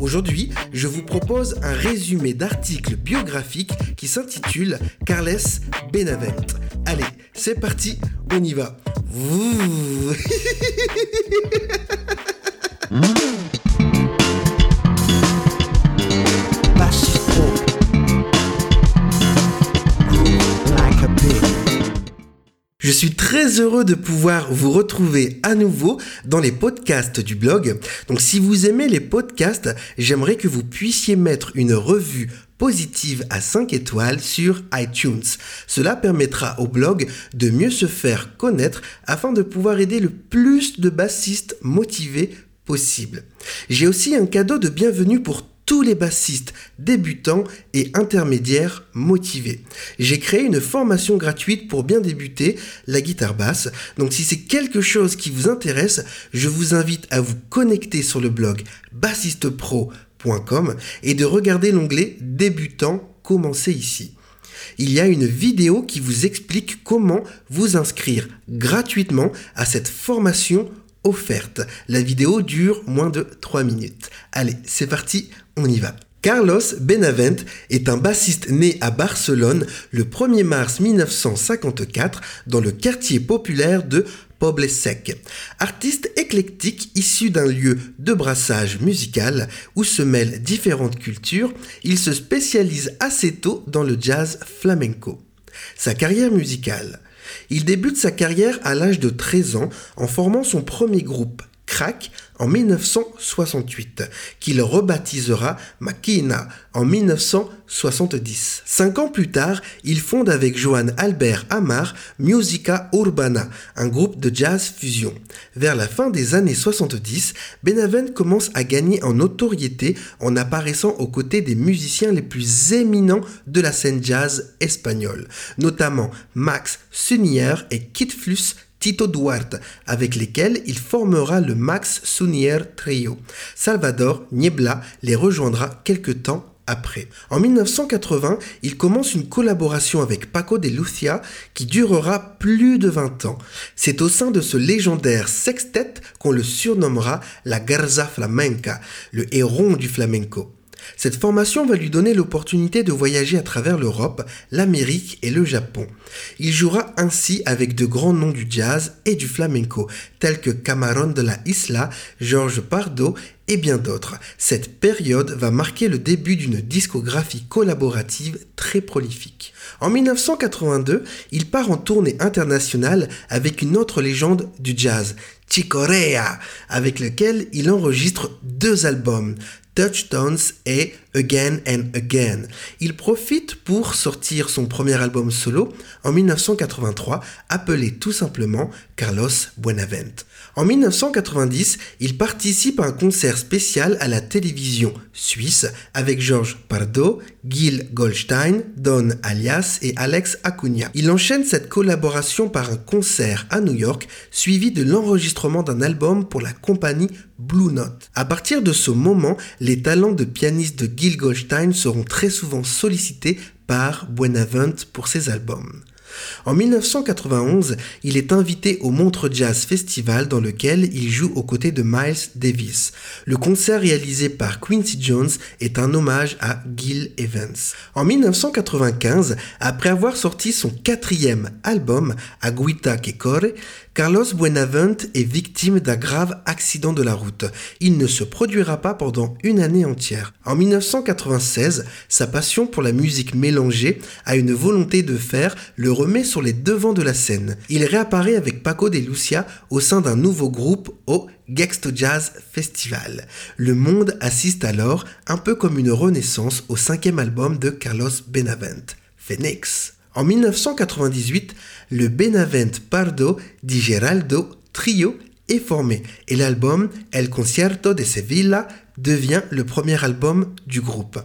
Aujourd'hui, je vous propose un résumé d'articles biographiques qui s'intitule Carles Benavent. Allez, c'est parti, on y va. Je suis très heureux de pouvoir vous retrouver à nouveau dans les podcasts du blog. Donc si vous aimez les podcasts, j'aimerais que vous puissiez mettre une revue positive à 5 étoiles sur iTunes. Cela permettra au blog de mieux se faire connaître afin de pouvoir aider le plus de bassistes motivés possible. J'ai aussi un cadeau de bienvenue pour tous les bassistes débutants et intermédiaires motivés. J'ai créé une formation gratuite pour bien débuter la guitare basse. Donc si c'est quelque chose qui vous intéresse, je vous invite à vous connecter sur le blog bassistepro.com et de regarder l'onglet débutant commencer ici. Il y a une vidéo qui vous explique comment vous inscrire gratuitement à cette formation La vidéo dure moins de 3 minutes. Allez, c'est parti, on y va. Carlos Benavent est un bassiste né à Barcelone le 1er mars 1954 dans le quartier populaire de Poble Sec. Artiste éclectique issu d'un lieu de brassage musical où se mêlent différentes cultures, il se spécialise assez tôt dans le jazz flamenco. Sa carrière musicale il débute sa carrière à l'âge de 13 ans en formant son premier groupe, Crack, en 1968, qu'il rebaptisera Makina en 1970. Cinq ans plus tard, il fonde avec Johan Albert Amar Musica Urbana, un groupe de jazz fusion. Vers la fin des années 70, Benaven commence à gagner en notoriété en apparaissant aux côtés des musiciens les plus éminents de la scène jazz espagnole, notamment Max Sunier et Kit Flus Tito Duarte, avec lesquels il formera le Max Sunier Trio. Salvador Niebla les rejoindra quelque temps après. En 1980, il commence une collaboration avec Paco de Lucia qui durera plus de 20 ans. C'est au sein de ce légendaire sextet qu'on le surnommera la Garza Flamenca, le héron du flamenco. Cette formation va lui donner l'opportunité de voyager à travers l'Europe, l'Amérique et le Japon. Il jouera ainsi avec de grands noms du jazz et du flamenco, tels que Camarón de la Isla, Georges Pardo et bien d'autres. Cette période va marquer le début d'une discographie collaborative très prolifique. En 1982, il part en tournée internationale avec une autre légende du jazz, Chicorea, avec lequel il enregistre deux albums, Touchdowns et Again and Again. Il profite pour sortir son premier album solo en 1983, appelé tout simplement Carlos Buenavent. En 1990, il participe à un concert spécial à la télévision suisse avec Georges Pardo, Gil Goldstein, Don Alias et Alex Acuna. Il enchaîne cette collaboration par un concert à New York, suivi de l'enregistrement d'un album pour la compagnie Blue Note. À partir de ce moment, les talents de pianiste de Gil Goldstein seront très souvent sollicités par Buenavent pour ses albums. En 1991, il est invité au Montre Jazz Festival dans lequel il joue aux côtés de Miles Davis. Le concert réalisé par Quincy Jones est un hommage à Gil Evans. En 1995, après avoir sorti son quatrième album, Aguita que Corre, Carlos Buenavent est victime d'un grave accident de la route. Il ne se produira pas pendant une année entière. En 1996, sa passion pour la musique mélangée a une volonté de faire le remet sur les devants de la scène. Il réapparaît avec Paco de Lucia au sein d'un nouveau groupe au Gexto Jazz Festival. Le monde assiste alors, un peu comme une renaissance, au cinquième album de Carlos Benavent, Phoenix. En 1998, le Benavent Pardo di Geraldo Trio est formé et l'album El Concierto de Sevilla devient le premier album du groupe.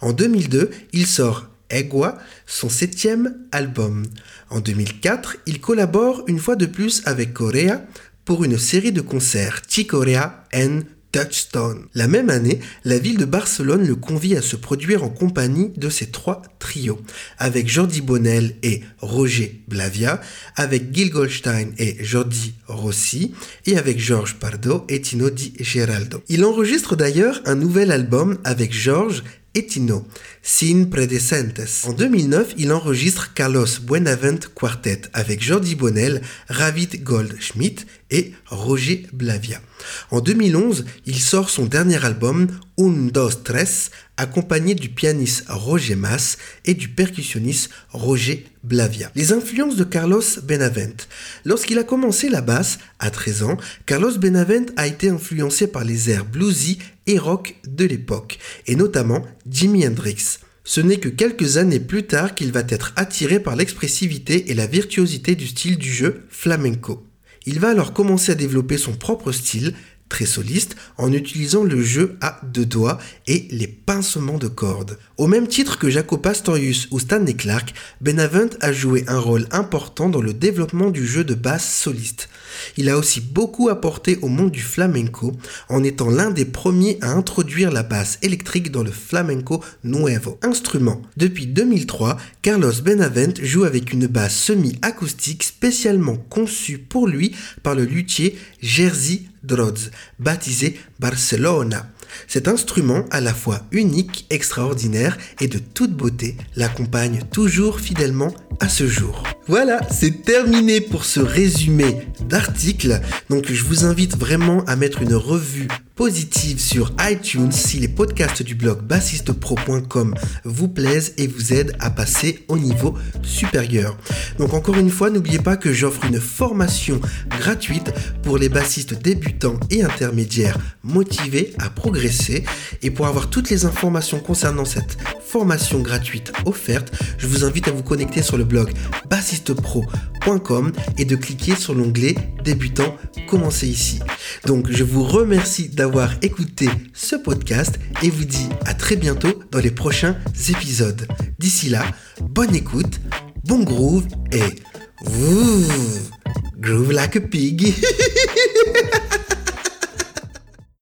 En 2002, il sort Egua, son septième album. En 2004, il collabore une fois de plus avec Korea pour une série de concerts T-Korea and Touchstone. La même année, la ville de Barcelone le convie à se produire en compagnie de ses trois trios, avec Jordi Bonnel et Roger Blavia, avec Gil Goldstein et Jordi Rossi, et avec Georges Pardo et Tino Di Geraldo. Il enregistre d'ailleurs un nouvel album avec Georges Etino, Sin Predecentes. En 2009, il enregistre Carlos Buenavent Quartet avec Jordi Bonnel, Ravit Goldschmidt et Roger Blavia. En 2011, il sort son dernier album Un Dos Tres, accompagné du pianiste Roger Mas et du percussionniste Roger Blavia. Les influences de Carlos Benavent. Lorsqu'il a commencé la basse, à 13 ans, Carlos Benavent a été influencé par les airs bluesy et rock de l'époque, et notamment Jimi Hendrix. Ce n'est que quelques années plus tard qu'il va être attiré par l'expressivité et la virtuosité du style du jeu flamenco. Il va alors commencer à développer son propre style, très soliste en utilisant le jeu à deux doigts et les pincements de cordes. Au même titre que Jaco Pastorius ou Stanley Clark, Benavent a joué un rôle important dans le développement du jeu de basse soliste. Il a aussi beaucoup apporté au monde du flamenco en étant l'un des premiers à introduire la basse électrique dans le flamenco nuevo. Instrument. Depuis 2003, Carlos Benavent joue avec une basse semi-acoustique spécialement conçue pour lui par le luthier Jerzy Drodz, baptisé Barcelona. Cet instrument, à la fois unique, extraordinaire et de toute beauté, l'accompagne toujours fidèlement à ce jour. Voilà, c'est terminé pour ce résumé d'article. Donc je vous invite vraiment à mettre une revue positive sur iTunes si les podcasts du blog bassistepro.com vous plaisent et vous aident à passer au niveau supérieur. Donc encore une fois, n'oubliez pas que j'offre une formation gratuite pour les bassistes débutants et intermédiaires motivés à progresser. Et pour avoir toutes les informations concernant cette formation gratuite offerte, je vous invite à vous connecter sur le blog bassistepro.com et de cliquer sur l'onglet débutant commencer ici. Donc je vous remercie d'avoir écouté ce podcast et vous dis à très bientôt dans les prochains épisodes. D'ici là, bonne écoute, bon groove et groove like a pig.